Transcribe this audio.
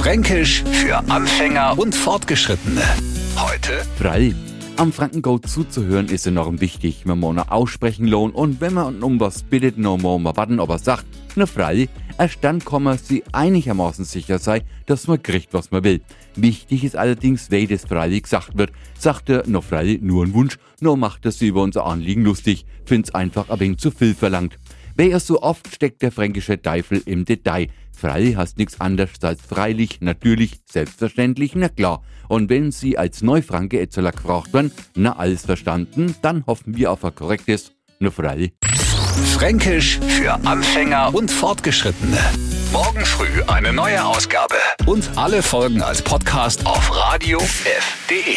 Fränkisch für Anfänger und Fortgeschrittene. Heute Frei. Am Frankengo zuzuhören ist enorm wichtig, man noch aussprechen lohnt und wenn man um was bittet, noch mal mal warten, aber sagt, na frei, erst dann kann man sie einigermaßen sicher sein, dass man kriegt, was man will. Wichtig ist allerdings, wie das freilich gesagt wird. Sagt er, noch freilich nur ein Wunsch, nur macht er sie über unser Anliegen lustig, find's einfach ein wenig zu viel verlangt. Wer es so oft steckt der fränkische Teufel im Detail. Freilich heißt nichts anderes als freilich, natürlich, selbstverständlich, na klar. Und wenn Sie als Neufranke Etzeler gefragt werden, na alles verstanden, dann hoffen wir auf ein korrektes, na freilich. Fränkisch für Anfänger und Fortgeschrittene. Morgen früh eine neue Ausgabe. Und alle Folgen als Podcast auf radiof.de.